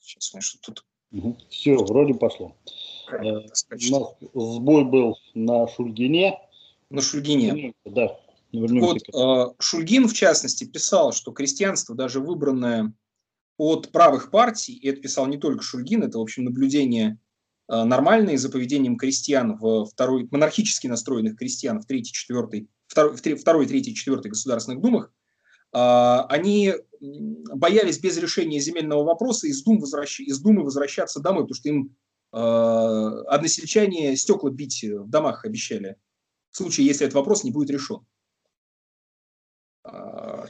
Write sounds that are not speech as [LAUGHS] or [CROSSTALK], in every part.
Сейчас, конечно, тут... Угу. Все, вроде пошло. Э, у нас сбой был на Шульгине. На Шульгине. Да. Вот э, Шульгин, в частности, писал, что крестьянство, даже выбранное от правых партий, и это писал не только Шульгин, это, в общем, наблюдение э, нормальные за поведением крестьян в второй, монархически настроенных крестьян в третьей, четвертой, второй, второй третьей, четвертой государственных думах, они боялись без решения земельного вопроса из, дум возвращ... из Думы возвращаться домой, потому что им э, односельчане стекла бить в домах обещали, в случае, если этот вопрос не будет решен. А,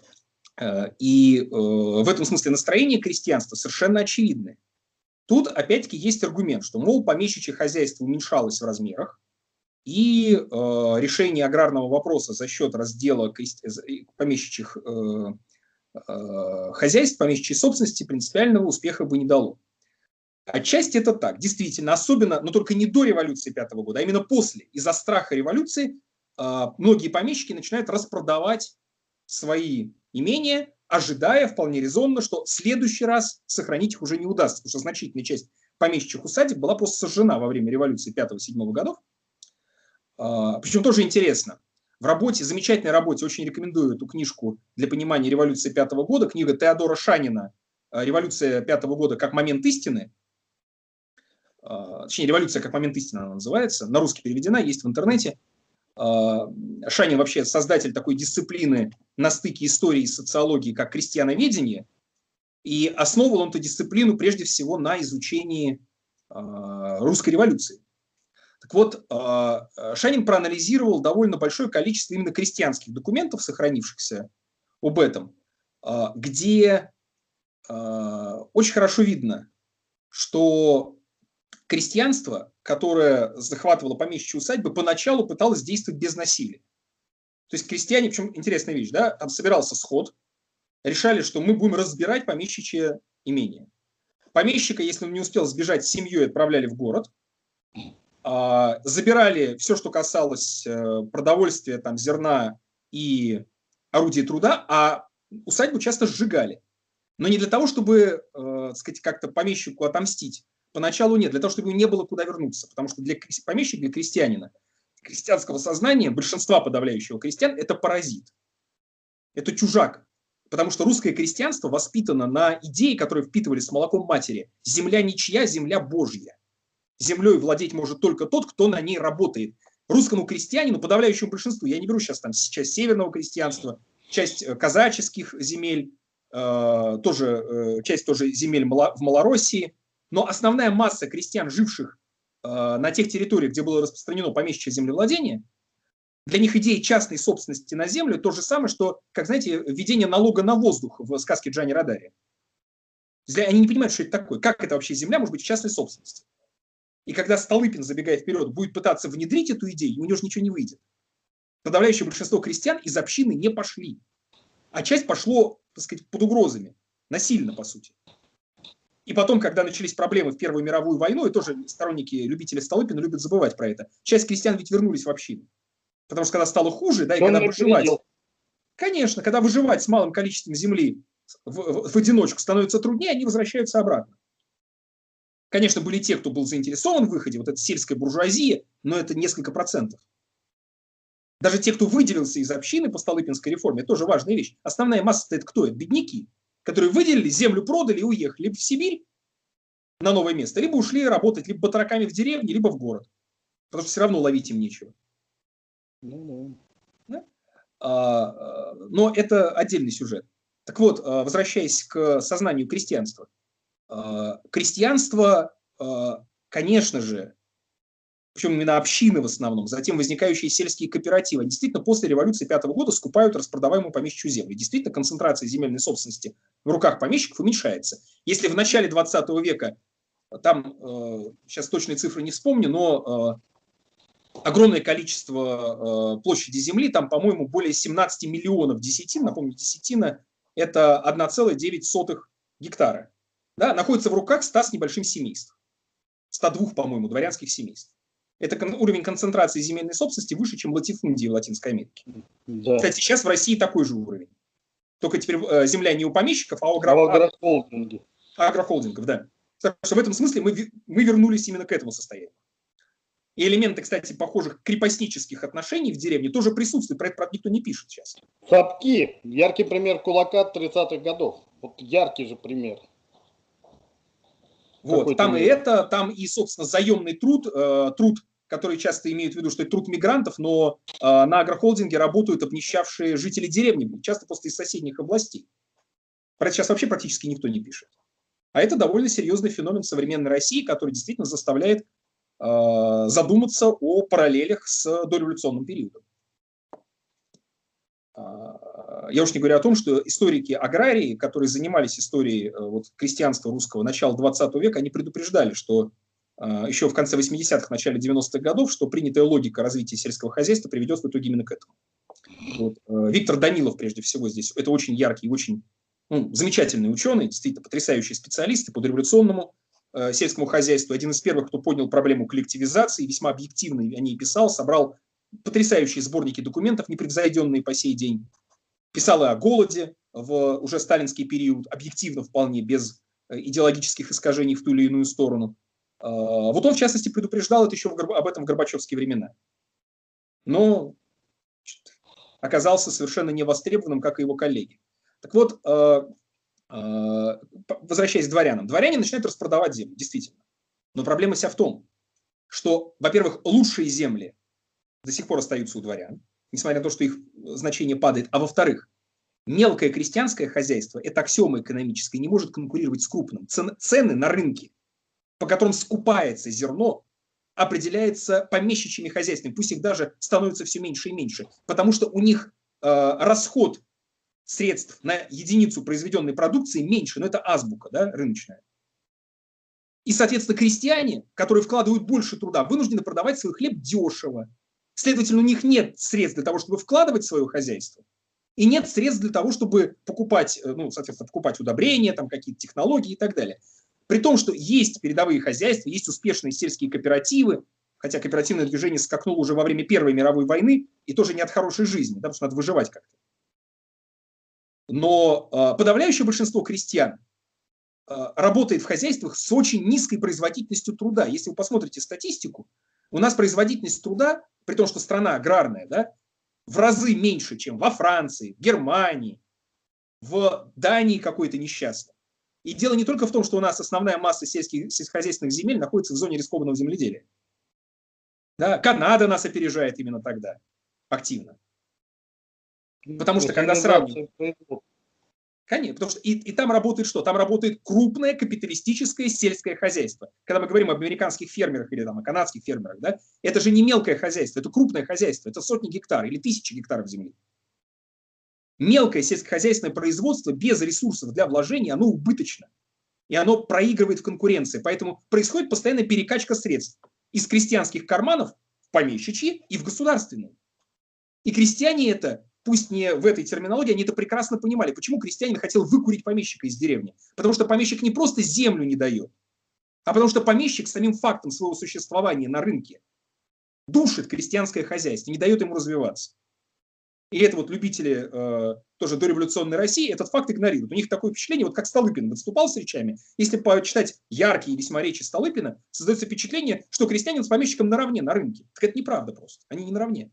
э, и э, в этом смысле настроение крестьянства совершенно очевидное. Тут опять-таки есть аргумент, что, мол, помещичье хозяйство уменьшалось в размерах, и э, решение аграрного вопроса за счет раздела помещичьих э, э, хозяйств, помещичьей собственности принципиального успеха бы не дало. Отчасти это так, действительно, особенно, но только не до революции пятого года, а именно после, из-за страха революции, э, многие помещики начинают распродавать свои имения, ожидая вполне резонно, что в следующий раз сохранить их уже не удастся, потому что значительная часть помещичьих усадеб была просто сожжена во время революции 5-7 годов. А, Причем тоже интересно. В работе, замечательной работе, очень рекомендую эту книжку для понимания революции пятого года, книга Теодора Шанина «Революция пятого года как момент истины», а, точнее, «Революция как момент истины» она называется, на русский переведена, есть в интернете – а, Шанин вообще создатель такой дисциплины на стыке истории и социологии, как крестьяноведение, и основывал он эту дисциплину прежде всего на изучении а, русской революции. Так вот, а, Шанин проанализировал довольно большое количество именно крестьянских документов, сохранившихся об этом, где очень хорошо видно, что крестьянство, которое захватывало помещичьи усадьбы, поначалу пыталось действовать без насилия. То есть крестьяне, причем интересная вещь, да, там собирался сход, решали, что мы будем разбирать помещичье имение. Помещика, если он не успел сбежать с семьей, отправляли в город, а, забирали все, что касалось э, продовольствия, там, зерна и орудия труда, а усадьбу часто сжигали. Но не для того, чтобы, э, сказать, как-то помещику отомстить, Поначалу нет, для того, чтобы не было куда вернуться. Потому что для помещика, для крестьянина, крестьянского сознания, большинства подавляющего крестьян – это паразит. Это чужак. Потому что русское крестьянство воспитано на идее, которые впитывали с молоком матери. Земля ничья, земля Божья. Землей владеть может только тот, кто на ней работает. Русскому крестьянину, подавляющему большинству, я не беру сейчас там часть северного крестьянства, часть э, казаческих земель, э, тоже, э, часть тоже земель в Малороссии, но основная масса крестьян, живших на тех территориях, где было распространено помещичье землевладение, для них идея частной собственности на землю то же самое, что, как знаете, введение налога на воздух в сказке Джани Радари. Они не понимают, что это такое. Как это вообще земля может быть в частной собственности? И когда Столыпин, забегая вперед, будет пытаться внедрить эту идею, у него же ничего не выйдет. Подавляющее большинство крестьян из общины не пошли. А часть пошло, так сказать, под угрозами. Насильно, по сути. И потом, когда начались проблемы в Первую мировую войну, и тоже сторонники, любители Столыпина любят забывать про это, часть крестьян ведь вернулись в общину. Потому что когда стало хуже, да, и когда выживать... Конечно, когда выживать с малым количеством земли в, в, в одиночку становится труднее, они возвращаются обратно. Конечно, были те, кто был заинтересован в выходе, вот эта сельская буржуазия, но это несколько процентов. Даже те, кто выделился из общины по Столыпинской реформе, тоже важная вещь. Основная масса это кто? Это бедняки которые выделили, землю продали и уехали либо в Сибирь на новое место, либо ушли работать либо батраками в деревне, либо в город. Потому что все равно ловить им нечего. Ну, да? а, а но это отдельный сюжет. Так вот, а, возвращаясь к сознанию крестьянства. А, крестьянство, конечно же, причем именно общины в основном, затем возникающие сельские кооперативы, действительно после революции пятого года скупают распродаваемую помещичью землю. Действительно, концентрация земельной собственности в руках помещиков уменьшается. Если в начале 20 века, там, э, сейчас точные цифры не вспомню, но э, огромное количество э, площади земли, там, по-моему, более 17 миллионов десятин, напомню, десятина – это 1,9 гектара, да, находится в руках 100 с небольшим семейств. 102, по-моему, дворянских семейств это уровень концентрации земельной собственности выше, чем латифундии в Латинской Америке. Да. Кстати, сейчас в России такой же уровень. только теперь э, земля не у помещиков, а у агро... агрохолдингов. Агрохолдингов, да. Так что в этом смысле мы, мы вернулись именно к этому состоянию. И элементы, кстати, похожих крепостнических отношений в деревне тоже присутствуют. Про это, правда, никто не пишет сейчас. Сапки. Яркий пример кулака 30-х годов. Вот яркий же пример. Вот, там и это, там и, собственно, заемный труд, э, труд, который часто имеют в виду, что это труд мигрантов, но э, на агрохолдинге работают обнищавшие жители деревни, часто просто из соседних областей. Про это сейчас вообще практически никто не пишет. А это довольно серьезный феномен современной России, который действительно заставляет э, задуматься о параллелях с дореволюционным периодом. Я уж не говорю о том, что историки аграрии, которые занимались историей э, вот, крестьянства русского начала 20 века, они предупреждали, что э, еще в конце 80-х, начале 90-х годов, что принятая логика развития сельского хозяйства приведет в итоге именно к этому. Вот. Э, Виктор Данилов, прежде всего, здесь, это очень яркий, очень ну, замечательный ученый, действительно потрясающий специалист по дореволюционному э, сельскому хозяйству, один из первых, кто поднял проблему коллективизации, весьма объективно о ней писал, собрал потрясающие сборники документов, непревзойденные по сей день. Писала о голоде в уже сталинский период, объективно вполне, без э, идеологических искажений в ту или иную сторону. А, вот он, в частности, предупреждал это еще об этом в Горбачевские времена. Но оказался совершенно невостребованным, как и его коллеги. Так вот, э, э, возвращаясь к дворянам. Дворяне начинают распродавать землю, действительно. Но проблема вся в том, что, во-первых, лучшие земли до сих пор остаются у дворян, несмотря на то, что их значение падает. А во-вторых, мелкое крестьянское хозяйство, это аксиома экономическая, не может конкурировать с крупным. цены на рынке, по которым скупается зерно, определяется помещичьими хозяйствами. Пусть их даже становится все меньше и меньше. Потому что у них э, расход средств на единицу произведенной продукции меньше. Но это азбука да, рыночная. И, соответственно, крестьяне, которые вкладывают больше труда, вынуждены продавать свой хлеб дешево. Следовательно, у них нет средств для того, чтобы вкладывать в свое хозяйство, и нет средств для того, чтобы покупать, э, ну, соответственно, покупать удобрения, там какие-то технологии и так далее. При том, что есть передовые хозяйства, есть успешные сельские кооперативы, хотя кооперативное движение скакнуло уже во время Первой мировой войны, и тоже не от хорошей жизни, потому что надо выживать как-то. Но э, подавляющее большинство крестьян э, работает в хозяйствах с очень низкой производительностью труда. Если вы посмотрите статистику, у нас производительность труда, при том, что страна аграрная, да, в разы меньше, чем во Франции, в Германии, в Дании какой-то несчастной. И дело не только в том, что у нас основная масса сельских, сельскохозяйственных земель находится в зоне рискованного земледелия. Да, Канада нас опережает именно тогда активно. Потому что когда сравнивают... Конечно, потому что и, и там работает что? Там работает крупное капиталистическое сельское хозяйство. Когда мы говорим об американских фермерах или там, о канадских фермерах, да, это же не мелкое хозяйство, это крупное хозяйство, это сотни гектаров или тысячи гектаров земли. Мелкое сельскохозяйственное производство без ресурсов для вложения, оно убыточно. И оно проигрывает в конкуренции. Поэтому происходит постоянная перекачка средств из крестьянских карманов в помещичьи и в государственные. И крестьяне это пусть не в этой терминологии, они это прекрасно понимали. Почему крестьянин хотел выкурить помещика из деревни? Потому что помещик не просто землю не дает, а потому что помещик самим фактом своего существования на рынке душит крестьянское хозяйство, не дает ему развиваться. И это вот любители э, тоже дореволюционной России этот факт игнорируют. У них такое впечатление, вот как Столыпин выступал с речами, если почитать яркие весьма речи Столыпина, создается впечатление, что крестьянин с помещиком наравне на рынке. Так это неправда просто. Они не наравне.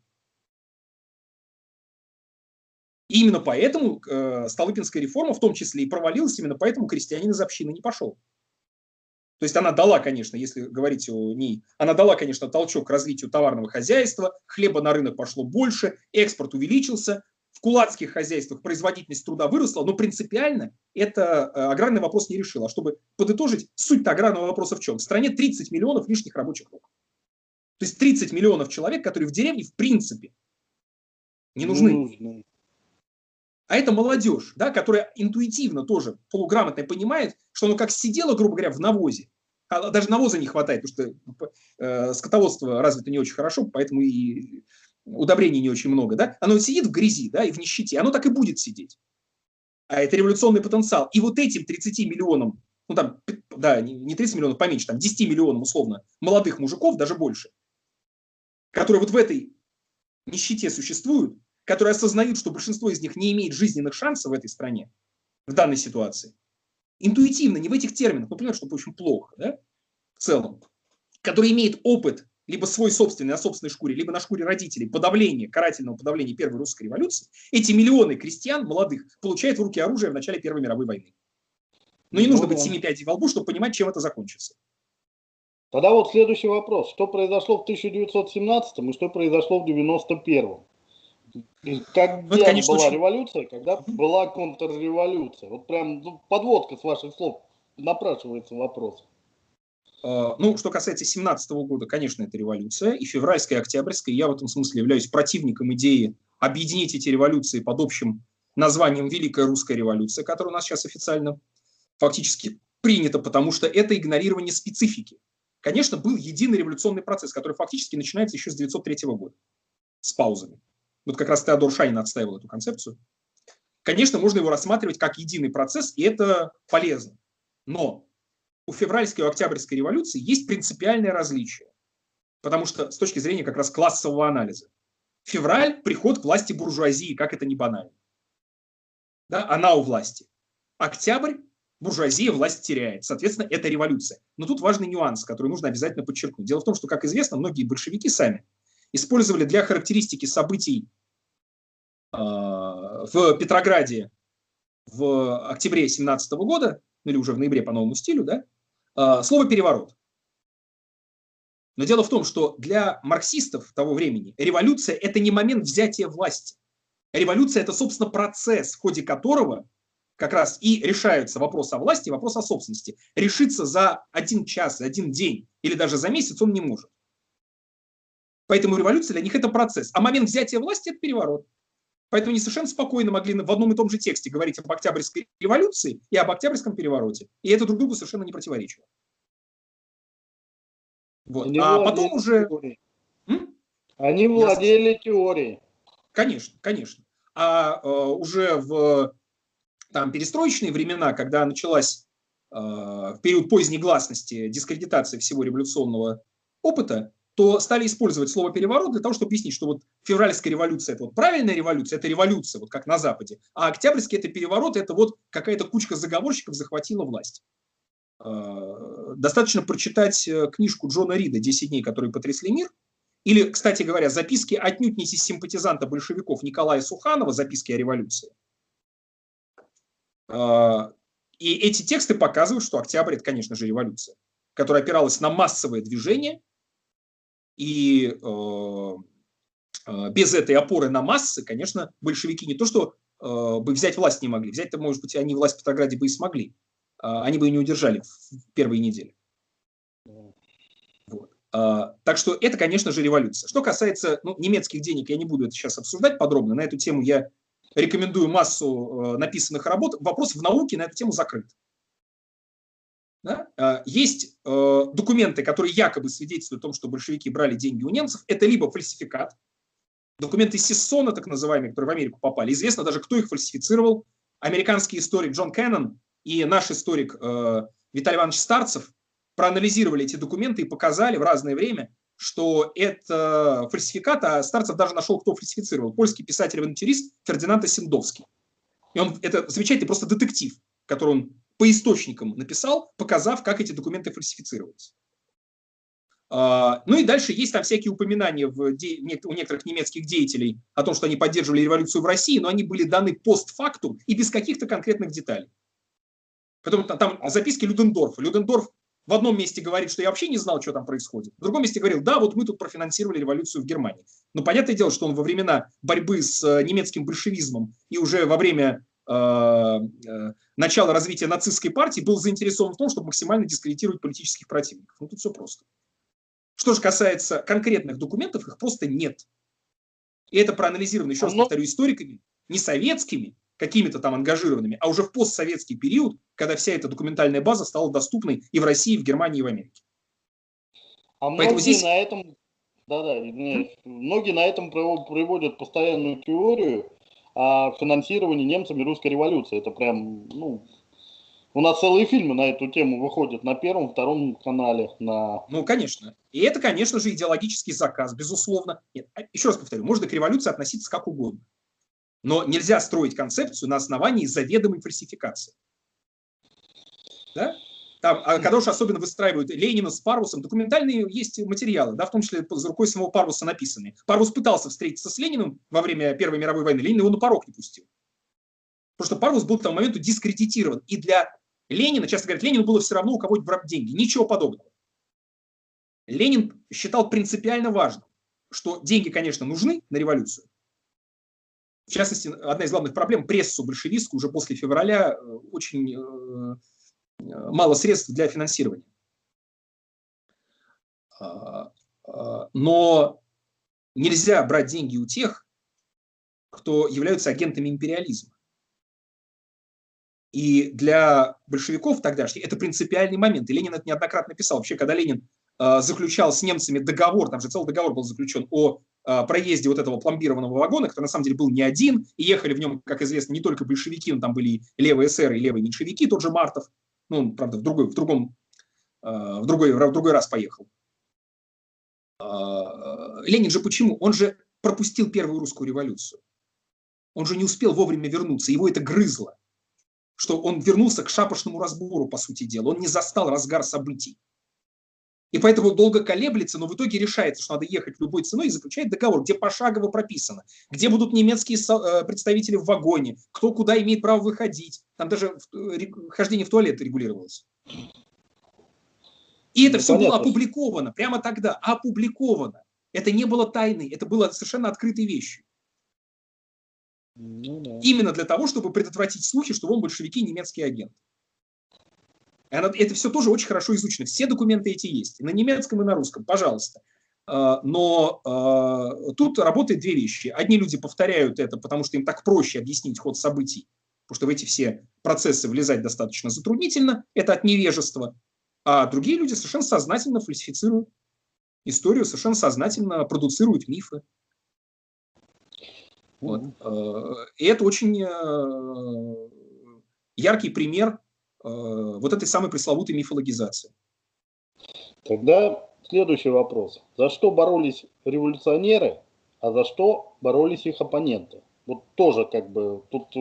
И именно поэтому э, Столыпинская реформа в том числе и провалилась, именно поэтому крестьянин из общины не пошел. То есть она дала, конечно, если говорить о ней, она дала, конечно, толчок к развитию товарного хозяйства, хлеба на рынок пошло больше, экспорт увеличился, в кулацких хозяйствах производительность труда выросла, но принципиально это э, аграрный вопрос не решил. А чтобы подытожить, суть аграрного вопроса в чем? В стране 30 миллионов лишних рабочих рук. То есть 30 миллионов человек, которые в деревне в принципе не нужны. нужны. А это молодежь, да, которая интуитивно тоже полуграмотно понимает, что оно как сидело, грубо говоря, в навозе. А даже навоза не хватает, потому что э, скотоводство развито не очень хорошо, поэтому и удобрений не очень много. Да? Оно сидит в грязи да, и в нищете, оно так и будет сидеть. А это революционный потенциал. И вот этим 30 миллионам, ну там, да, не 30 миллионов, поменьше, там 10 миллионов условно молодых мужиков, даже больше, которые вот в этой нищете существуют, которые осознают, что большинство из них не имеет жизненных шансов в этой стране, в данной ситуации, интуитивно, не в этих терминах, но понимают, что это очень плохо, да, в целом, который имеет опыт либо свой собственный на собственной шкуре, либо на шкуре родителей подавления, карательного подавления Первой русской революции, эти миллионы крестьян молодых получают в руки оружие в начале Первой мировой войны. Но не нужно быть семи пядей во лбу, чтобы понимать, чем это закончится. Тогда вот следующий вопрос. Что произошло в 1917 и что произошло в 91 когда ну, конечно, была очень... революция, когда была контрреволюция? Вот прям ну, подводка с ваших слов напрашивается вопрос. А, ну, что касается 17 года, конечно, это революция, и февральская, и октябрьская. Я в этом смысле являюсь противником идеи объединить эти революции под общим названием Великая Русская революция, которая у нас сейчас официально фактически принята, потому что это игнорирование специфики. Конечно, был единый революционный процесс, который фактически начинается еще с 1903 года, с паузами. Вот как раз Теодор Шанин отстаивал эту концепцию. Конечно, можно его рассматривать как единый процесс, и это полезно. Но у февральской и октябрьской революции есть принципиальное различие. Потому что с точки зрения как раз классового анализа. Февраль – приход к власти буржуазии, как это не банально. Да, она у власти. Октябрь – буржуазия власть теряет. Соответственно, это революция. Но тут важный нюанс, который нужно обязательно подчеркнуть. Дело в том, что, как известно, многие большевики сами использовали для характеристики событий э, в Петрограде в октябре 17 года, ну или уже в ноябре по новому стилю, да, а, слово «переворот». Но дело в том, что для марксистов того времени революция – это не момент взятия власти. Революция – это, собственно, процесс, в ходе которого как раз и решаются вопросы о власти, вопрос о собственности. Решиться за один час, один день или даже за месяц он не может. Поэтому революция для них это процесс. А момент взятия власти – это переворот. Поэтому они совершенно спокойно могли в одном и том же тексте говорить об Октябрьской революции и об Октябрьском перевороте. И это друг другу совершенно не противоречило. Вот. Они а потом уже... Теорией. Они владели теорией. Конечно, конечно. А э, уже в там, перестроечные времена, когда началась э, в период поздней гласности дискредитация всего революционного опыта, то стали использовать слово «переворот» для того, чтобы объяснить, что вот февральская революция – это вот правильная революция, это революция, вот как на Западе, а октябрьский – это переворот, это вот какая-то кучка заговорщиков захватила власть. А, достаточно прочитать э, книжку Джона Рида «10 дней, которые потрясли мир», или, кстати говоря, записки отнюдь не симпатизанта большевиков Николая Суханова «Записки о революции». А, и эти тексты показывают, что октябрь – это, конечно же, революция, которая опиралась на массовое движение, и э, э, без этой опоры на массы, конечно, большевики не то, что э, бы взять власть не могли, взять-то, может быть, они власть в Петрограде бы и смогли, они бы ее не удержали в первые недели. Вот. Так что это, конечно же, революция. Что касается ну, немецких денег, я не буду это сейчас обсуждать подробно. На эту тему я рекомендую массу написанных работ. Вопрос в науке на эту тему закрыт. Да? А, есть э, документы, которые якобы свидетельствуют о том, что большевики брали деньги у немцев. Это либо фальсификат, документы Сессона, так называемые, которые в Америку попали. Известно даже, кто их фальсифицировал. Американский историк Джон Кеннон и наш историк э, Виталий Иванович Старцев проанализировали эти документы и показали в разное время, что это фальсификат, а Старцев даже нашел, кто фальсифицировал. Польский писатель-авантюрист Фердинанд Осиндовский. И он, это замечательный просто детектив, который он по источникам написал, показав, как эти документы фальсифицировались. А, ну и дальше есть там всякие упоминания в у некоторых немецких деятелей о том, что они поддерживали революцию в России, но они были даны постфактум и без каких-то конкретных деталей. Потом там записки Людендорфа. Людендорф в одном месте говорит, что я вообще не знал, что там происходит. В другом месте говорил, да, вот мы тут профинансировали революцию в Германии. Но понятное дело, что он во времена борьбы с э, немецким большевизмом и уже во время начала развития нацистской партии был заинтересован в том, чтобы максимально дискредитировать политических противников. Ну, тут все просто. Что же касается конкретных документов, их просто нет. И это проанализировано, еще раз повторю, историками, не советскими, какими-то там ангажированными, а уже в постсоветский период, когда вся эта документальная база стала доступной и в России, и в Германии, и в Америке. А Поэтому многие здесь... на этом, да, да, многие на этом приводят постоянную теорию, о финансировании немцами русской революции. Это прям, ну, у нас целые фильмы на эту тему выходят на первом, втором канале. На... Ну, конечно. И это, конечно же, идеологический заказ, безусловно. Нет, а, еще раз повторю, можно к революции относиться как угодно. Но нельзя строить концепцию на основании заведомой фальсификации. Да? Там, когда уж особенно выстраивают Ленина с Парвусом, документальные есть материалы, да, в том числе за рукой самого Парвуса написанные. Парвус пытался встретиться с Лениным во время Первой мировой войны, Ленин его на порог не пустил. Потому что Парвус был к тому моменту дискредитирован. И для Ленина, часто говорят, Ленину было все равно у кого-нибудь брать деньги. Ничего подобного. Ленин считал принципиально важным, что деньги, конечно, нужны на революцию. В частности, одна из главных проблем – прессу большевистскую уже после февраля э, очень э, мало средств для финансирования. А, а, но нельзя брать деньги у тех, кто являются агентами империализма. И для большевиков тогдашних это принципиальный момент. И Ленин это неоднократно писал. Вообще, когда Ленин э, заключал с немцами договор, там же целый договор был заключен о э, проезде вот этого пломбированного вагона, который на самом деле был не один, и ехали в нем, как известно, не только большевики, но там были и левые эсеры, и левые меньшевики, тот же Мартов, ну, правда, в другой, в другом, э, в другой, в другой раз поехал. Э, Ленин же почему? Он же пропустил первую русскую революцию. Он же не успел вовремя вернуться, его это грызло что он вернулся к шапошному разбору, по сути дела. Он не застал разгар событий. И поэтому долго колеблется, но в итоге решается, что надо ехать любой ценой и заключает договор, где пошагово прописано, где будут немецкие э, представители в вагоне, кто куда имеет право выходить. Там даже э, хождение в туалет регулировалось. И это ну, все понятно. было опубликовано прямо тогда, опубликовано. Это не было тайной, это было совершенно открытой вещью. Ну, да. Именно для того, чтобы предотвратить слухи, что вон большевики немецкий агент. Это все тоже очень хорошо изучено. Все документы эти есть. И на немецком, и на русском. Пожалуйста. А, но а, тут работают две вещи. Одни люди повторяют это, потому что им так проще объяснить ход событий, потому что в эти все процессы влезать достаточно затруднительно. Это от невежества. А другие люди совершенно сознательно фальсифицируют историю, совершенно сознательно продуцируют мифы. Вот. Э, и это очень э, яркий пример э, вот этой самой пресловутой мифологизации. Тогда следующий вопрос. За что боролись революционеры, а за что боролись их оппоненты? Вот тоже как бы тут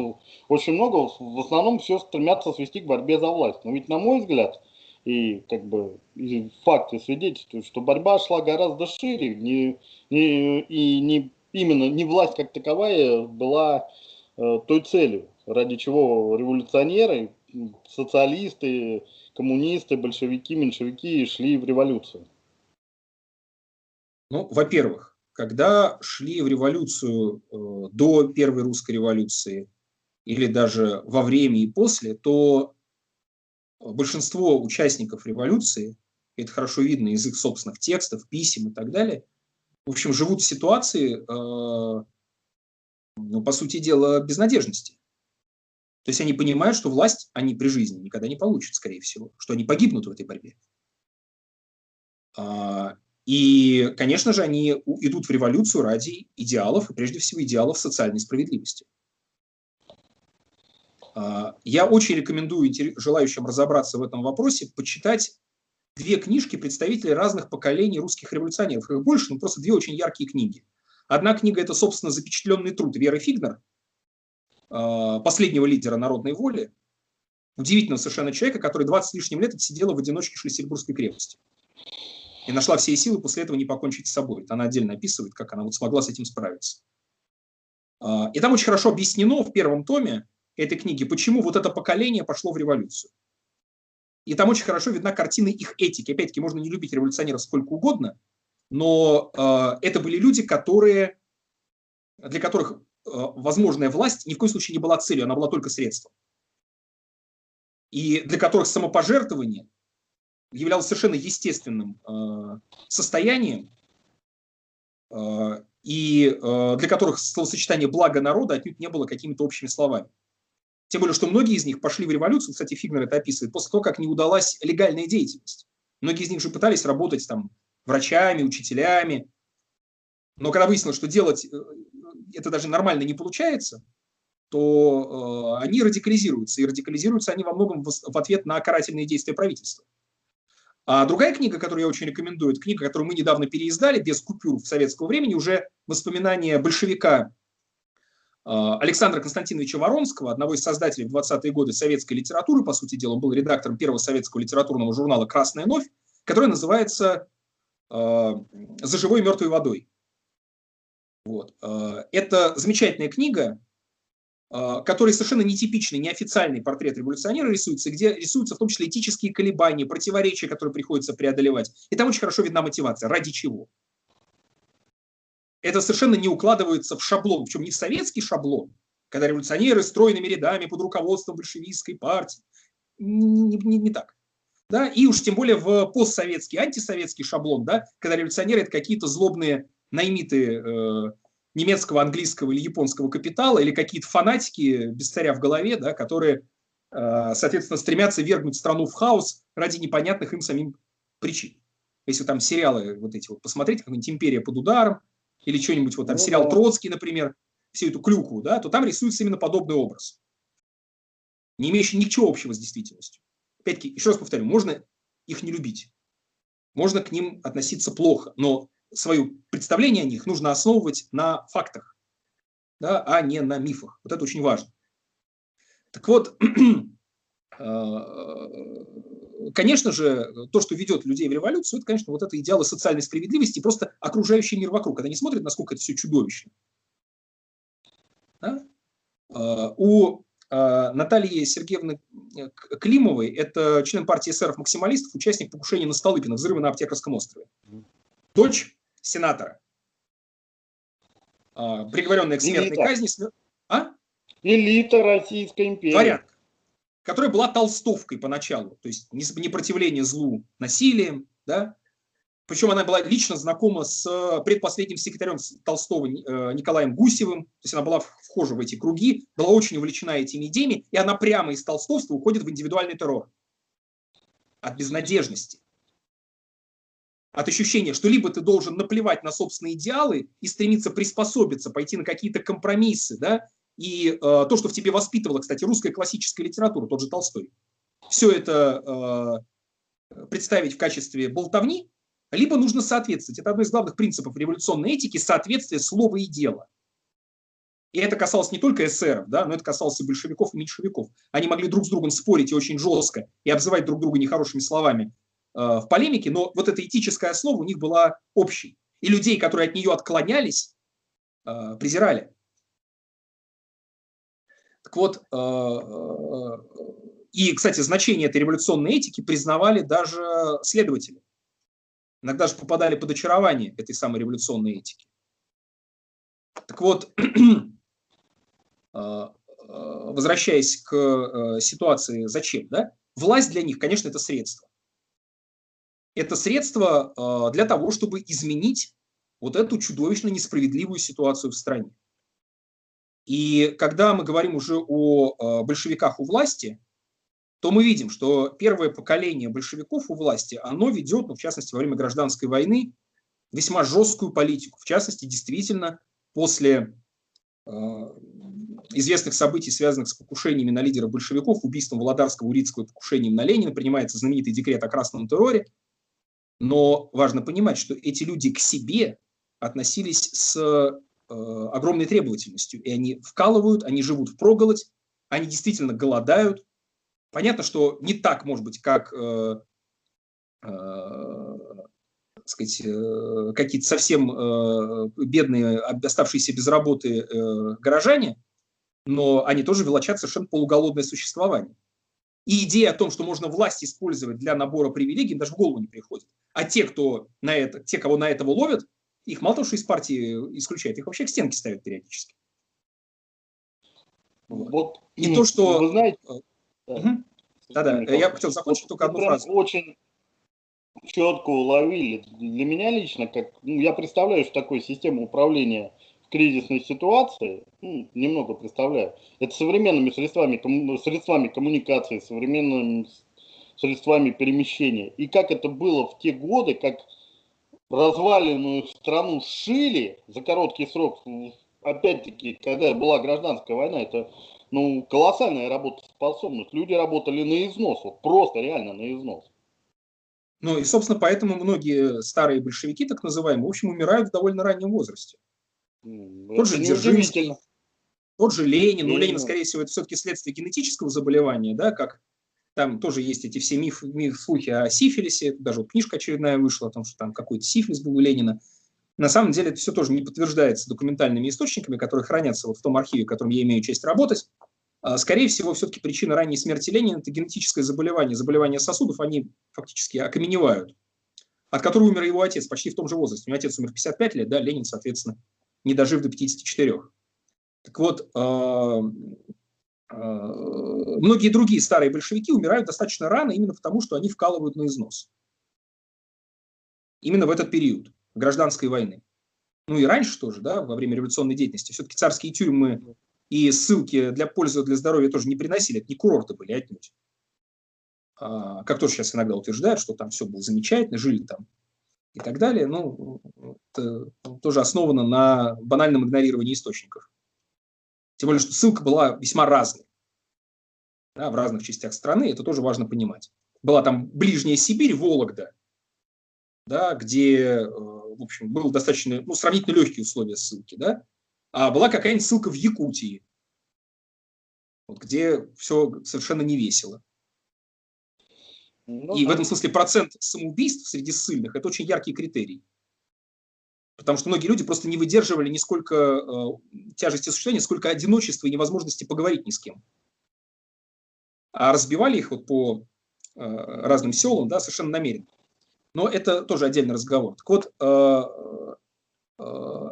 очень много, в основном все стремятся свести к борьбе за власть. Но ведь на мой взгляд, и как бы и факты свидетельствуют, что борьба шла гораздо шире не, не, и не именно не власть как таковая была э, той целью, ради чего революционеры, социалисты, коммунисты, большевики, меньшевики шли в революцию? Ну, во-первых, когда шли в революцию э, до Первой русской революции или даже во время и после, то большинство участников революции, это хорошо видно из их собственных текстов, писем и так далее – в общем, живут в ситуации, э, ну, по сути дела, безнадежности. То есть они понимают, что власть они при жизни никогда не получат, скорее всего, что они погибнут в этой борьбе. И, конечно же, они идут в революцию ради идеалов, и прежде всего идеалов социальной справедливости. А, я очень рекомендую желающим разобраться в этом вопросе почитать две книжки представителей разных поколений русских революционеров. Их больше, но просто две очень яркие книги. Одна книга – это, собственно, запечатленный труд Веры Фигнер, а, последнего лидера народной воли, удивительного совершенно человека, который 20 с лишним лет сидела в одиночке в Шлиссельбургской крепости. И нашла все силы после этого не покончить с собой. Это она отдельно описывает, как она вот смогла с этим справиться. А, и там очень хорошо объяснено в первом томе этой книги, почему вот это поколение пошло в революцию. И там очень хорошо видна картина их этики. Опять-таки, можно не любить революционеров сколько угодно, но э, это были люди, которые, для которых э, возможная власть ни в коем случае не была целью, она была только средством. И для которых самопожертвование являлось совершенно естественным э, состоянием, э, и э, для которых словосочетание «благо народа» отнюдь не было какими-то общими словами. Тем более, что многие из них пошли в революцию, кстати, Фигнер это описывает, после того, как не удалась легальная деятельность. Многие из них же пытались работать там врачами, учителями. Но когда выяснилось, что делать это даже нормально не получается, то они радикализируются. И радикализируются они во многом в ответ на карательные действия правительства. А другая книга, которую я очень рекомендую, это книга, которую мы недавно переиздали без купюр в советского времени, уже воспоминания большевика Александра Константиновича Воронского, одного из создателей в 20-е годы советской литературы, по сути дела, он был редактором первого советского литературного журнала «Красная новь», который называется «За живой и мертвой водой». Вот. Это замечательная книга, а, который совершенно нетипичный, неофициальный портрет революционера рисуется, где рисуются в том числе этические колебания, противоречия, которые приходится преодолевать. И там очень хорошо видна мотивация. Ради чего? Это совершенно не укладывается в шаблон, причем не в советский шаблон, когда революционеры стройными рядами под руководством большевистской партии. Не, не, не так. Да? И уж тем более в постсоветский, антисоветский шаблон, да, когда революционеры это какие-то злобные наймиты э, немецкого, английского или японского капитала, или какие-то фанатики без царя в голове, да, которые, э, соответственно, стремятся вергнуть страну в хаос ради непонятных им самим причин. Если там сериалы вот эти вот посмотреть, какая-нибудь «Империя под ударом», или что-нибудь, вот там ну, сериал да. Троцкий, например, всю эту клюку, да, то там рисуется именно подобный образ, не имеющий ничего общего с действительностью. Опять-таки, еще раз повторю, можно их не любить, можно к ним относиться плохо, но свое представление о них нужно основывать на фактах, да, а не на мифах. Вот это очень важно. Так вот, [CLEARS THROAT] э, конечно же, то, что ведет людей в революцию, это, конечно, вот это идеалы социальной справедливости просто окружающий мир вокруг, когда они смотрят, насколько это все чудовищно. Да? Э, у э, Натальи Сергеевны Климовой, это член партии эсеров-максималистов, участник покушения на Столыпина, взрыва на Аптекарском острове. Дочь сенатора, а, приговоренная к смертной Элита. казни. А? Элита Российской империи. Дворянка, которая была толстовкой поначалу, то есть непротивление злу насилием, да, причем она была лично знакома с предпоследним секретарем Толстого э, Николаем Гусевым, то есть она была вхожа в эти круги, была очень увлечена этими идеями, и она прямо из толстовства уходит в индивидуальный террор от безнадежности от ощущения, что либо ты должен наплевать на собственные идеалы и стремиться приспособиться, пойти на какие-то компромиссы, да, и э, то, что в тебе воспитывала, кстати, русская классическая литература, тот же Толстой, все это э, представить в качестве болтовни, либо нужно соответствовать. Это одно из главных принципов революционной этики – соответствие слова и дела. И это касалось не только эсеров, да, но это касалось и большевиков, и меньшевиков. Они могли друг с другом спорить и очень жестко, и обзывать друг друга нехорошими словами, в полемике, но вот эта этическая основа у них была общей. И людей, которые от нее отклонялись, э, презирали. Так вот, э, и, кстати, значение этой революционной этики признавали даже следователи. Иногда же попадали под очарование этой самой революционной этики. Так вот, [CLEARS THROAT] возвращаясь к ситуации, зачем, да? Власть для них, конечно, это средство это средство а, для того, чтобы изменить вот эту чудовищно несправедливую ситуацию в стране. И когда мы говорим уже о а, большевиках у власти, то мы видим, что первое поколение большевиков у власти, оно ведет, ну, в частности, во время гражданской войны, весьма жесткую политику. В частности, действительно, после э, известных событий, связанных с покушениями на лидера большевиков, убийством Володарского, Урицкого и покушением на Ленина, принимается знаменитый декрет о красном терроре – но важно понимать, что эти люди к себе относились с э, огромной требовательностью. И они вкалывают, они живут в проголодь, они действительно голодают. Понятно, что не так, может быть, как э, э, сказать, э, какие-то совсем э, бедные, оставшиеся без работы э, горожане, но они тоже велочат совершенно полуголодное существование. И идея о том, что можно власть использовать для набора привилегий, даже в голову не приходит. А те, кто на это, те, кого на этого ловят, их мало того, что из партии исключают, их вообще к стенке ставят периодически. Вот. И то, что... Вы знаете... Да-да, я хотел закончить только одну фразу. Очень четко уловили. Для меня лично, как ну, я представляю, что такое система управления в кризисной ситуации, ну, немного представляю, это современными средствами, кому, средствами коммуникации, современными средствами перемещения. И как это было в те годы, как разваленную страну шили за короткий срок, опять-таки, когда была гражданская война, это ну, колоссальная работоспособность. Люди работали на износ, вот просто реально на износ. Ну и, собственно, поэтому многие старые большевики, так называемые, в общем, умирают в довольно раннем возрасте. Это Тот же Дзержинский, Тот же Ленин, ну, Ленин, скорее всего, это все-таки следствие генетического заболевания, да, как там тоже есть эти все мифы, миф, слухи о сифилисе, даже вот книжка очередная вышла о том, что там какой-то сифилис был у Ленина. На самом деле это все тоже не подтверждается документальными источниками, которые хранятся вот в том архиве, в котором я имею честь работать. А, скорее всего, все-таки причина ранней смерти Ленина – это генетическое заболевание. Заболевания сосудов, они фактически окаменевают, от которого умер его отец почти в том же возрасте. У него отец умер в 55 лет, да, Ленин, соответственно, не дожив до 54. Так вот, а, многие другие старые большевики умирают достаточно рано именно потому, что они вкалывают на износ. Именно в этот период гражданской войны. Ну и раньше тоже, да, во время революционной деятельности. Все-таки царские тюрьмы и ссылки для пользы для здоровья тоже не приносили, это не курорты были отнюдь. А, как тоже сейчас иногда утверждают, что там все было замечательно, жили там и так далее. Ну, это тоже основано на банальном игнорировании источников. Тем более, что ссылка была весьма разной да, в разных частях страны, это тоже важно понимать. Была там ближняя Сибирь, Вологда, да, где, э, в общем, было достаточно, ну, сравнительно легкие условия ссылки, да, а была какая-нибудь ссылка в Якутии, вот, где все совершенно не весело. Ну, и да. в этом смысле процент самоубийств среди ссыльных – это очень яркий критерий. Потому что многие люди просто не выдерживали не сколько э, тяжести существования, сколько одиночества и невозможности поговорить ни с кем. А разбивали их вот по э, разным селам, да, совершенно намеренно. Но это тоже отдельный разговор. Так вот, э, э,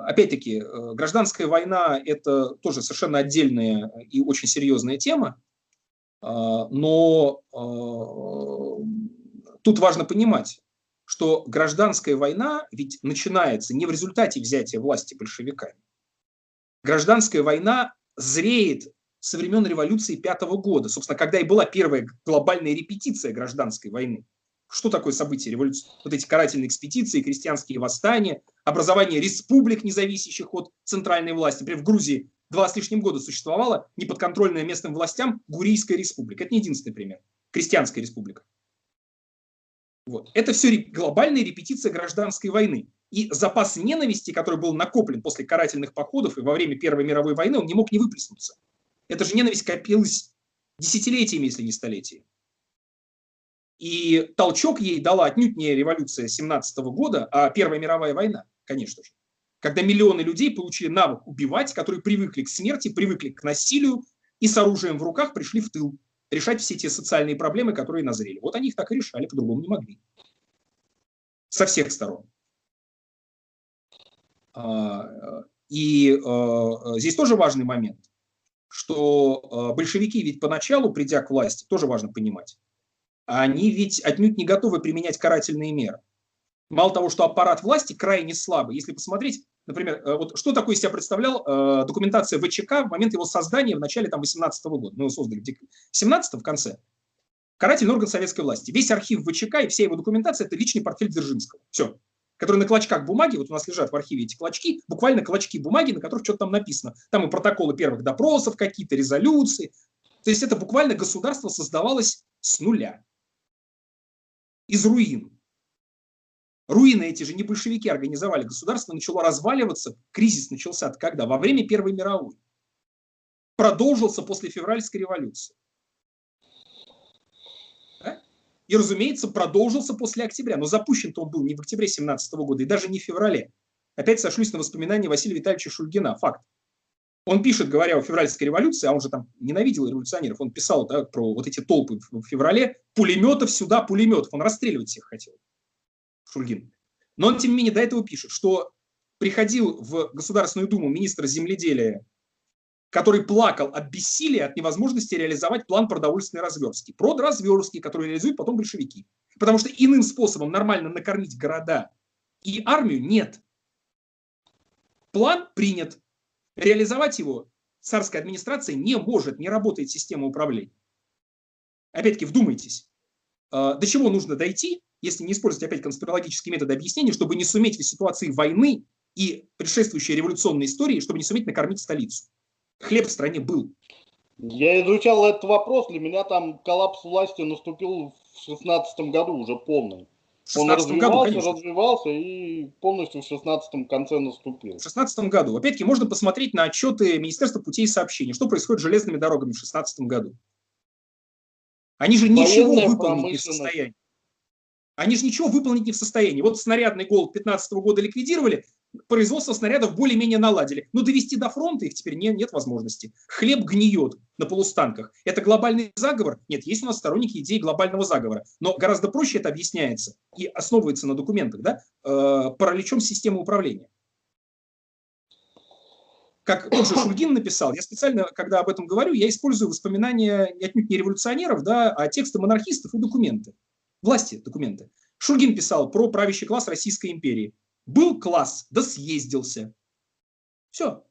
опять-таки, э, гражданская война – это тоже совершенно отдельная и очень серьезная тема. Э, но э, тут важно понимать, что гражданская война ведь начинается не в результате взятия власти большевиками. Гражданская война зреет со времен революции пятого года, собственно, когда и была первая глобальная репетиция гражданской войны. Что такое событие революции? Вот эти карательные экспедиции, крестьянские восстания, образование республик, независящих от центральной власти. Например, в Грузии два с лишним года существовала неподконтрольная местным властям Гурийская республика. Это не единственный пример. Крестьянская республика. Вот. Это все глобальная репетиция гражданской войны. И запас ненависти, который был накоплен после карательных походов и во время Первой мировой войны, он не мог не выплеснуться. Эта же ненависть копилась десятилетиями, если не столетиями. И толчок ей дала отнюдь не революция 17 года, а Первая мировая война, конечно же. Когда миллионы людей получили навык убивать, которые привыкли к смерти, привыкли к насилию и с оружием в руках пришли в тыл решать все те социальные проблемы, которые назрели. Вот они их так и решали, по-другому не могли. Со всех сторон. А, и а, здесь тоже важный момент, что а, большевики ведь поначалу, придя к власти, тоже важно понимать, они ведь отнюдь не готовы применять карательные меры. Мало того, что аппарат власти крайне слабый. Если посмотреть, например, э, вот что такое из себя представлял э, документация ВЧК в момент его создания в начале там, 18 -го года. Мы его создали в 17 в конце. Карательный орган советской власти. Весь архив ВЧК и вся его документация – это личный портфель Дзержинского. Все. Который на клочках бумаги, вот у нас лежат в архиве эти клочки, буквально клочки бумаги, на которых что-то там написано. Там и протоколы первых допросов какие-то, резолюции. То есть это буквально государство создавалось с нуля. Из руин. Руины эти же не большевики организовали, государство начало разваливаться, кризис начался от когда? Во время Первой мировой. Продолжился после февральской революции. Да? И, разумеется, продолжился после октября. Но запущен-то он был не в октябре 17 года и даже не в феврале. Опять сошлюсь на воспоминания Василия Витальевича Шульгина. Факт. Он пишет, говоря о февральской революции, а он же там ненавидел революционеров, он писал да, про вот эти толпы в феврале, пулеметов сюда, пулеметов. Он расстреливать всех хотел. Шульгин. Но он, тем не менее, до этого пишет, что приходил в Государственную Думу министр земледелия, который плакал от бессилия, от невозможности реализовать план продовольственной разверстки. Продразверстки, который реализуют потом большевики. Потому что иным способом нормально накормить города и армию нет. План принят. Реализовать его царская администрация не может, не работает система управления. Опять-таки, вдумайтесь, а, до чего нужно дойти, если не использовать опять конспирологические методы объяснения, чтобы не суметь в ситуации войны и предшествующей революционной истории, чтобы не суметь накормить столицу. Хлеб в стране был. Я изучал этот вопрос, для меня там коллапс власти наступил в 16 году уже полный. Он развивался, году, конечно. развивался и полностью в 16 конце наступил. В 16 году. Опять-таки, можно посмотреть на отчеты Министерства путей и сообщений, что происходит с железными дорогами в 16 году. Они же ничего выполнить не в состоянии. Они же ничего выполнить не в состоянии. Вот снарядный голод 15 года ликвидировали, производство снарядов более-менее наладили. Но довести до фронта их теперь не, нет возможности. Хлеб гниет на полустанках. Это глобальный заговор? Нет, есть у нас сторонники идеи глобального заговора. Но гораздо проще это объясняется и основывается на документах, да, э, параличом системы управления. Как тот же Шульгин написал, я специально, когда об этом говорю, я использую воспоминания отнюдь не революционеров, да, а тексты монархистов и документы. Власти документы. Шульгин писал про правящий класс Российской империи. Был класс, да съездился. Все.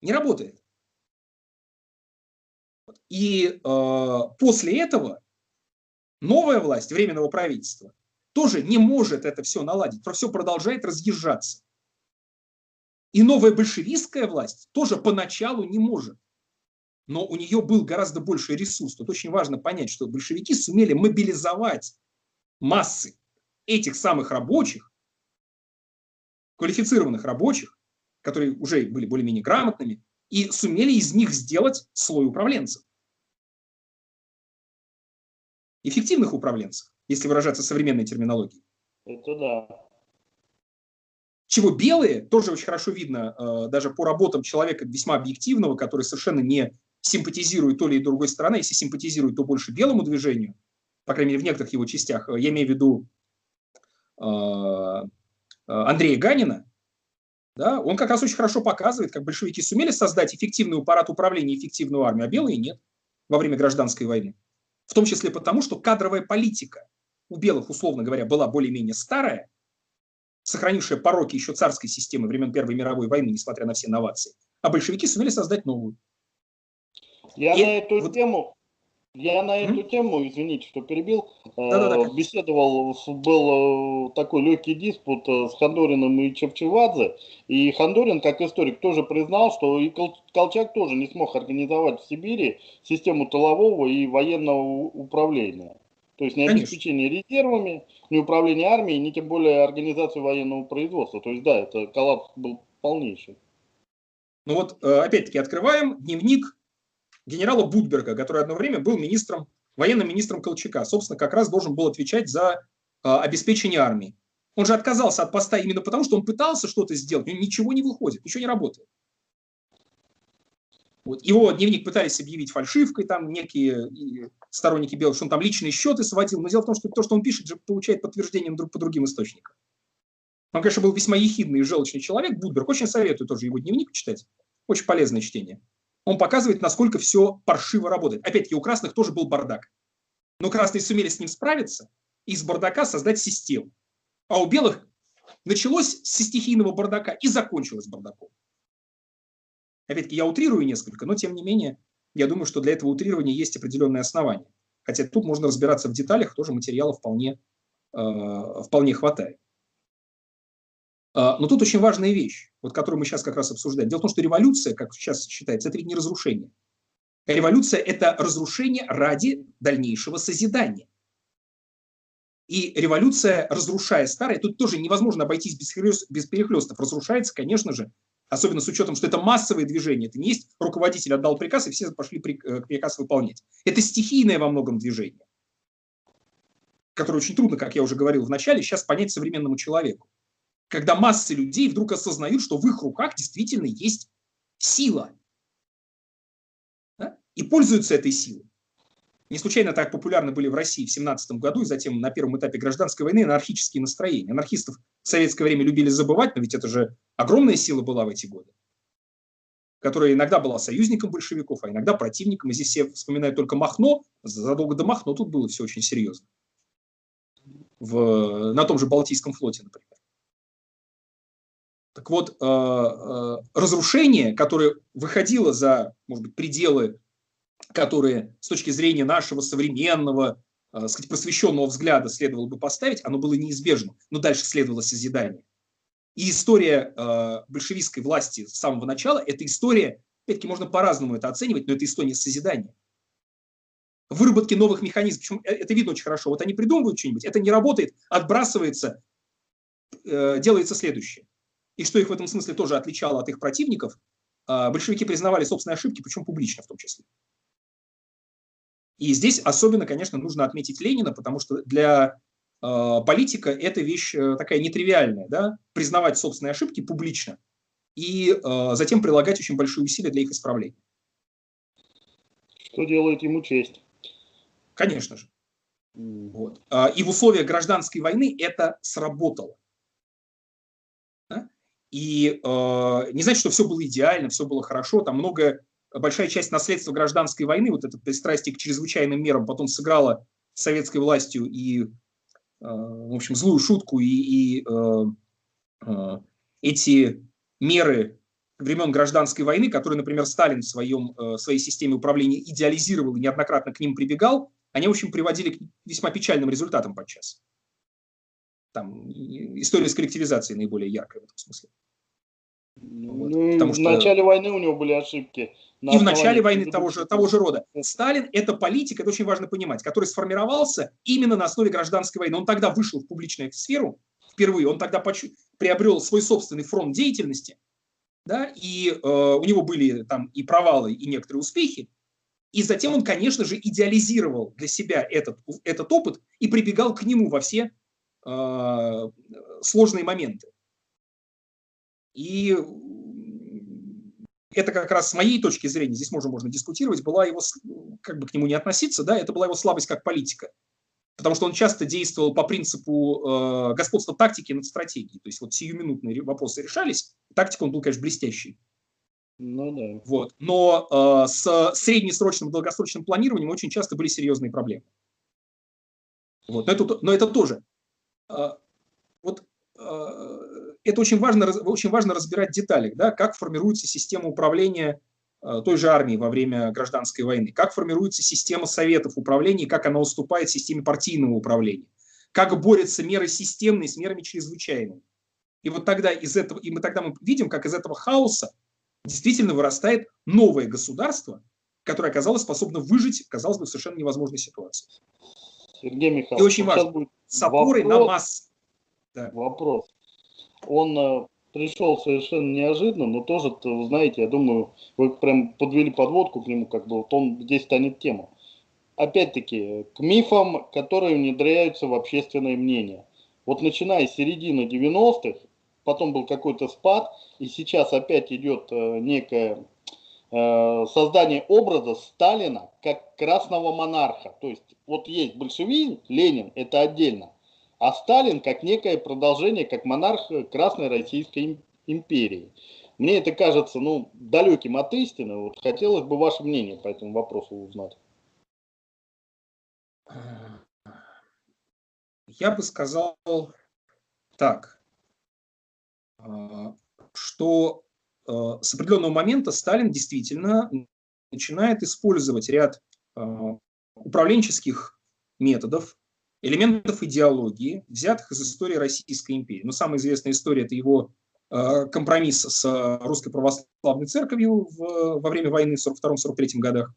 Не работает. И э, после этого новая власть Временного правительства тоже не может это все наладить, все продолжает разъезжаться. И новая большевистская власть тоже поначалу не может. Но у нее был гораздо больше ресурс. Тут очень важно понять, что большевики сумели мобилизовать массы этих самых рабочих, квалифицированных рабочих, которые уже были более-менее грамотными, и сумели из них сделать слой управленцев. Эффективных управленцев, если выражаться современной терминологией. Это да. Чего белые, тоже очень хорошо видно, э, даже по работам человека весьма объективного, который совершенно не симпатизирует то ли и другой стороны, если симпатизирует, то больше белому движению, по крайней мере, в некоторых его частях. Я имею в виду э, Э, Андрея Ганина, да, он как раз очень хорошо показывает, как большевики сумели создать эффективный аппарат управления, эффективную армию, а белые нет во время гражданской войны. В том числе потому, что кадровая политика у белых, условно говоря, была более-менее старая, сохранившая пороки еще царской системы времен Первой мировой войны, несмотря на все новации, а большевики сумели создать новую. Я И на эту вот... тему я на эту тему, извините, что перебил, э, беседовал, был э, такой легкий диспут э, с Хандориным и Чевчевадзе, и Хандорин, как историк, тоже признал, что и Колчак тоже не смог организовать в Сибири систему тылового и военного управления. То есть не обеспечение резервами, не управление армией, не тем более организацию военного производства. То есть да, это коллапс был полнейший. Ну вот, опять-таки, открываем дневник генерала Будберга, который одно время был министром, военным министром Колчака. Собственно, как раз должен был отвечать за а, обеспечение армии. Он же отказался от поста именно потому, что он пытался что-то сделать, но ничего не выходит, ничего не работает. Вот. Его дневник пытались объявить фальшивкой, там некие сторонники белых, что он там личные счеты сводил. Но дело в том, что то, что он пишет, же получает подтверждением друг по другим источникам. Он, конечно, был весьма ехидный и желчный человек, Будберг. Очень советую тоже его дневник читать. Очень полезное чтение он показывает, насколько все паршиво работает. Опять-таки, у красных тоже был бардак. Но красные сумели с ним справиться и из бардака создать систему. А у белых началось с стихийного бардака и закончилось бардаком. Опять-таки, я утрирую несколько, но тем не менее, я думаю, что для этого утрирования есть определенные основания. Хотя тут можно разбираться в деталях, тоже материала вполне, э, вполне хватает. А, но тут очень важная вещь, вот которую мы сейчас как раз обсуждаем. Дело в том, что революция, как сейчас считается, это ведь не разрушение. Революция – это разрушение ради дальнейшего созидания. И революция, разрушая старое, тут тоже невозможно обойтись без, без перехлестов. Разрушается, конечно же, особенно с учетом, что это массовое движение. Это не есть руководитель отдал приказ, и все пошли э, приказ выполнять. Это стихийное во многом движение, которое очень трудно, как я уже говорил в начале, сейчас понять современному человеку когда массы людей вдруг осознают, что в их руках действительно есть сила. Да? И пользуются этой силой. Не случайно так популярны были в России в 17 году и затем на первом этапе гражданской войны анархические настроения. Анархистов в советское время любили забывать, но ведь это же огромная сила была в эти годы, которая иногда была союзником большевиков, а иногда противником. И здесь все вспоминают только Махно, задолго до Махно тут было все очень серьезно. В, на том же Балтийском флоте, например. Так вот, э, э, разрушение, которое выходило за, может быть, пределы, которые с точки зрения нашего современного, э, сказать, просвещенного взгляда следовало бы поставить, оно было неизбежным, но дальше следовало созидание. И история большевистской власти с самого начала – это история, опять-таки можно по-разному это оценивать, но это история созидания. выработки новых механизмов. Причем это видно очень хорошо. Вот они придумывают что-нибудь, это не работает, отбрасывается, делается следующее. И что их в этом смысле тоже отличало от их противников, э, большевики признавали собственные ошибки, причем публично в том числе. И здесь особенно, конечно, нужно отметить Ленина, потому что для э, политика это вещь э, такая нетривиальная, да, признавать собственные ошибки публично и э, затем прилагать очень большие усилия для их исправления. Что делает ему честь. Конечно же. Вот. А, и в условиях гражданской войны это сработало. И э, не значит, что все было идеально, все было хорошо, там много, большая часть наследства гражданской войны, вот это пристрастие к чрезвычайным мерам потом сыграла советской властью и, э, в общем, злую шутку, и, и э, э, эти меры времен гражданской войны, которые, например, Сталин в своем, э, своей системе управления идеализировал и неоднократно к ним прибегал, они, в общем, приводили к весьма печальным результатам подчас. Там история с коллективизацией наиболее яркая в этом смысле. Вот. Ну, Потому что... В начале войны у него были ошибки. И в начале войны того же, того же рода. Сталин – это политик, это очень важно понимать, который сформировался именно на основе гражданской войны. Он тогда вышел в публичную сферу впервые, он тогда приобрел свой собственный фронт деятельности, да, и э, у него были там и провалы, и некоторые успехи, и затем он, конечно же, идеализировал для себя этот, этот опыт и прибегал к нему во все сложные моменты. И это как раз с моей точки зрения, здесь можно, можно дискутировать, была его, как бы к нему не относиться, да, это была его слабость как политика. Потому что он часто действовал по принципу э, господства тактики над стратегией. То есть вот сиюминутные вопросы решались. Тактика он был, конечно, блестящий. Ну да. Вот. Но э, с среднесрочным долгосрочным планированием очень часто были серьезные проблемы. Вот. Но, это, но это тоже. Э, вот э, это очень важно, очень важно разбирать детали, да, как формируется система управления э, той же армии во время гражданской войны, как формируется система советов управления, как она уступает системе партийного управления, как борются меры системные с мерами чрезвычайными. И вот тогда из этого, и мы тогда мы видим, как из этого хаоса действительно вырастает новое государство, которое оказалось способно выжить, казалось бы, в совершенно невозможной ситуации. Сергей Михайлович, и очень важно, с опорой вопрос, на массы. Да. Вопрос. Он э, пришел совершенно неожиданно, но тоже, знаете, я думаю, вы прям подвели подводку к нему, как бы вот он здесь станет тема. Опять-таки, к мифам, которые внедряются в общественное мнение. Вот начиная с середины 90-х, потом был какой-то спад, и сейчас опять идет э, некое э, создание образа Сталина как красного монарха. То есть вот есть большевизм, Ленин, это отдельно, а Сталин как некое продолжение, как монарх Красной Российской империи. Мне это кажется ну, далеким от истины. Вот хотелось бы ваше мнение по этому вопросу узнать. Я бы сказал так. А, что с определенного момента Сталин действительно начинает использовать ряд а, управленческих методов, элементов идеологии, взятых из истории Российской империи. Но самая известная история – это его компромисс с Русской Православной Церковью во время войны в 1942-1943 годах,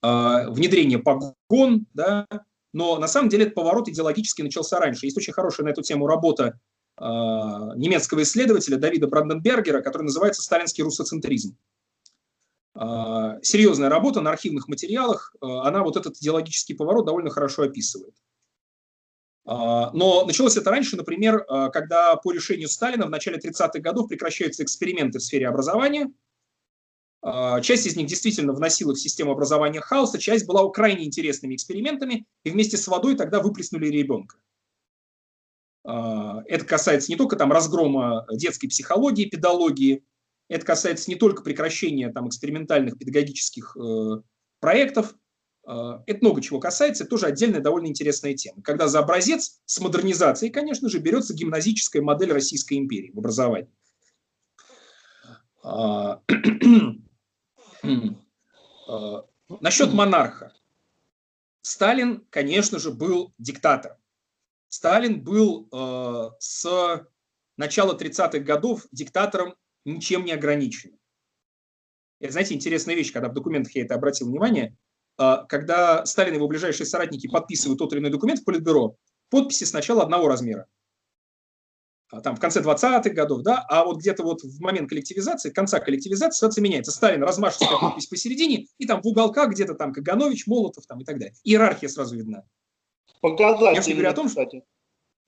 внедрение погон, да, но на самом деле этот поворот идеологически начался раньше. Есть очень хорошая на эту тему работа немецкого исследователя Давида Бранденбергера, который называется «Сталинский русоцентризм». А, серьезная работа на архивных материалах, а, она вот этот идеологический поворот довольно хорошо описывает. Но началось это раньше, например, когда по решению Сталина в начале 30-х годов прекращаются эксперименты в сфере образования. Часть из них действительно вносила в систему образования хаоса, часть была крайне интересными экспериментами, и вместе с водой тогда выплеснули ребенка. А, это касается не только там разгрома детской психологии, педагогии, это касается не только прекращения там экспериментальных педагогических э, проектов, э, это много чего касается, это тоже отдельная довольно интересная тема. Когда за образец с модернизацией, конечно же, берется гимназическая модель Российской империи в образовании. А, [CLEARS THROAT] насчет монарха. Сталин, конечно же, был диктатором. Сталин был э, с начала 30-х годов диктатором ничем не ограниченным. Это, знаете, интересная вещь, когда в документах я это обратил внимание. а, когда Сталин и его ближайшие соратники подписывают тот или иной документ в Политбюро, подписи сначала одного размера. А, там в конце 20-х годов, да, а вот где-то вот в момент коллективизации, конца коллективизации ситуация меняется. Сталин размашистая подпись посередине, и там в уголках где-то там Каганович, Молотов там и так далее. Иерархия сразу видна. Показательно, Я говорю о том, кстати.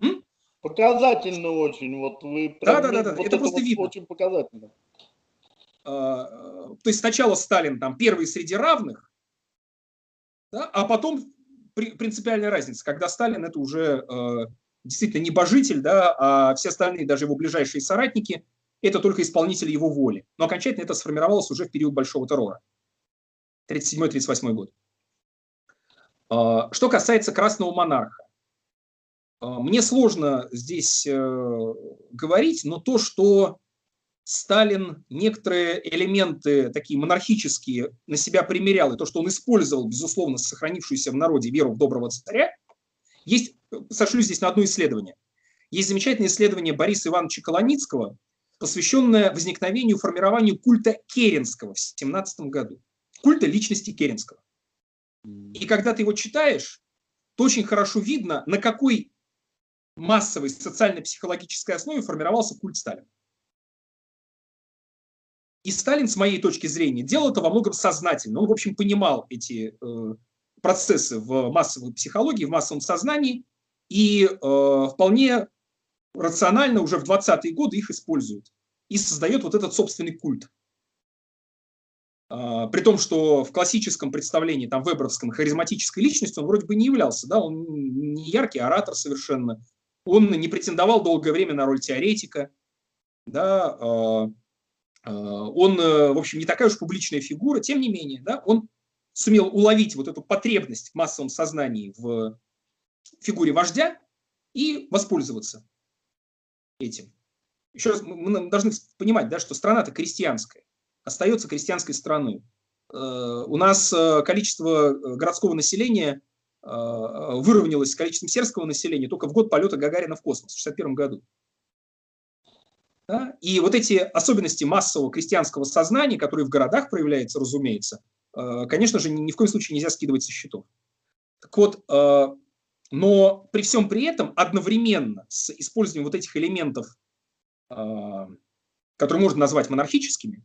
М? Показательно очень. Вот вы да, да, да, да. Вот это, это просто вот видно. Очень показательно. А, то есть сначала Сталин там первый среди равных, да, а потом принципиальная разница, когда Сталин это уже э, действительно небожитель, да, а все остальные, даже его ближайшие соратники, это только исполнители его воли. Но окончательно это сформировалось уже в период Большого террора. 37-38 год. А, что касается Красного монарха. А, мне сложно здесь э, говорить, но то, что Сталин некоторые элементы такие монархические на себя примерял, и то, что он использовал, безусловно, сохранившуюся в народе веру в доброго царя, есть, сошлю здесь на одно исследование. Есть замечательное исследование Бориса Ивановича Колоницкого, посвященное возникновению, формированию культа Керенского в 17 году. Культа личности Керенского. И когда ты его читаешь, то очень хорошо видно, на какой массовой социально-психологической основе формировался культ Сталина. И Сталин, с моей точки зрения, делал это во многом сознательно. Он, в общем, понимал эти э, процессы в массовой психологии, в массовом сознании, и э, вполне рационально уже в 20-е годы их использует. И создает вот этот собственный культ. Э, при том, что в классическом представлении, там, вебровском, харизматической личностью он вроде бы не являлся. Да? Он не яркий оратор совершенно. Он не претендовал долгое время на роль теоретика. Да? Э, э, он, э, в общем, не такая уж публичная фигура. Тем не менее, да, он сумел уловить вот эту потребность в массовом сознании в фигуре вождя и воспользоваться этим. Еще раз, мы должны понимать, да, что страна-то крестьянская, остается крестьянской страной. Э, у нас э, количество э, городского населения выровнялось с количеством сельского населения только в год полета Гагарина в космос в 1961 году. И вот эти особенности массового крестьянского сознания, которые в городах проявляются, разумеется, конечно же, ни в коем случае нельзя скидывать со счетов. Так вот, но при всем при этом одновременно с использованием вот этих элементов, которые можно назвать монархическими,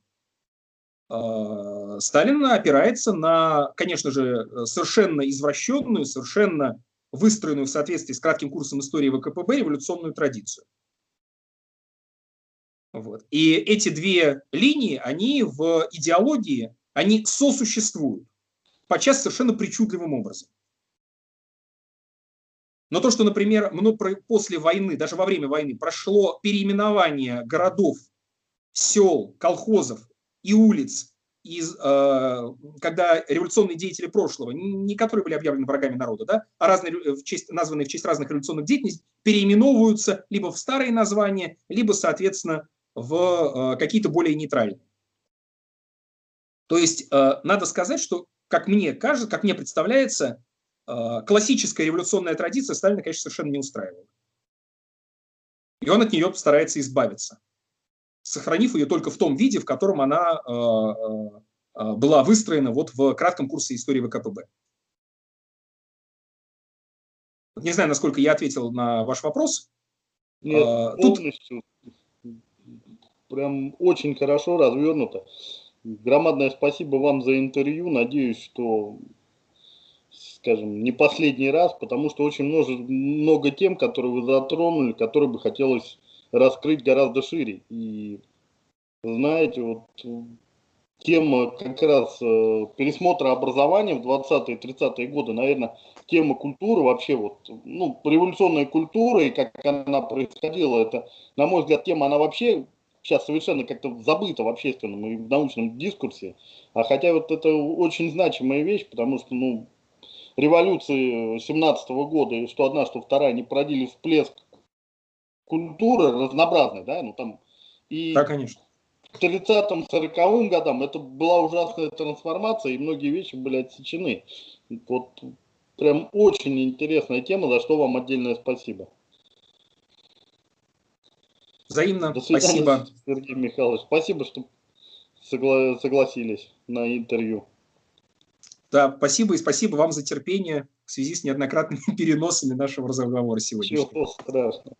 Сталин опирается на, конечно же, совершенно извращенную, совершенно выстроенную в соответствии с кратким курсом истории ВКПБ революционную традицию. Вот. И эти две линии, они в идеологии они сосуществуют, подчас совершенно причудливым образом. Но то, что, например, после войны, даже во время войны, прошло переименование городов, сел, колхозов и улиц, из, э, когда революционные деятели прошлого, не которые были объявлены врагами народа, да, а разные, в честь, названные в честь разных революционных деятелей, переименовываются либо в старые названия, либо, соответственно, в э, какие-то более нейтральные. То есть э, надо сказать, что, как мне кажется, как мне представляется, э, классическая революционная традиция Сталина, конечно, совершенно не устраивала. И он от нее старается избавиться, сохранив ее только в том виде, в котором она э, была выстроена вот в кратком курсе истории ВКПБ. Не знаю, насколько я ответил на ваш вопрос. Нет, полностью. Тут... Прям очень хорошо развернуто. Громадное спасибо вам за интервью. Надеюсь, что, скажем, не последний раз, потому что очень много, много тем, которые вы затронули, которые бы хотелось раскрыть гораздо шире. И знаете, вот тема как раз э, пересмотра образования в 20-е 30-е годы, наверное, тема культуры вообще, вот, ну, революционная культура и как она происходила, это, на мой взгляд, тема, она вообще сейчас совершенно как-то забыто в общественном и в научном дискурсе. А хотя вот это очень значимая вещь, потому что, ну, революции 17 -го года, что одна, что вторая, не породили всплеск культуры разнообразной, да, ну там и да, конечно. к 30-м, 40 годам это была ужасная трансформация, и многие вещи были отсечены. Вот прям очень интересная тема, за что вам отдельное спасибо. Взаимно. До свидания, Спасибо. Сергей Михайлович. Спасибо, что согла согласились на интервью. Да, спасибо и спасибо вам за терпение в связи с неоднократными [LAUGHS] переносами нашего разговора сегодня. Ничего страшного.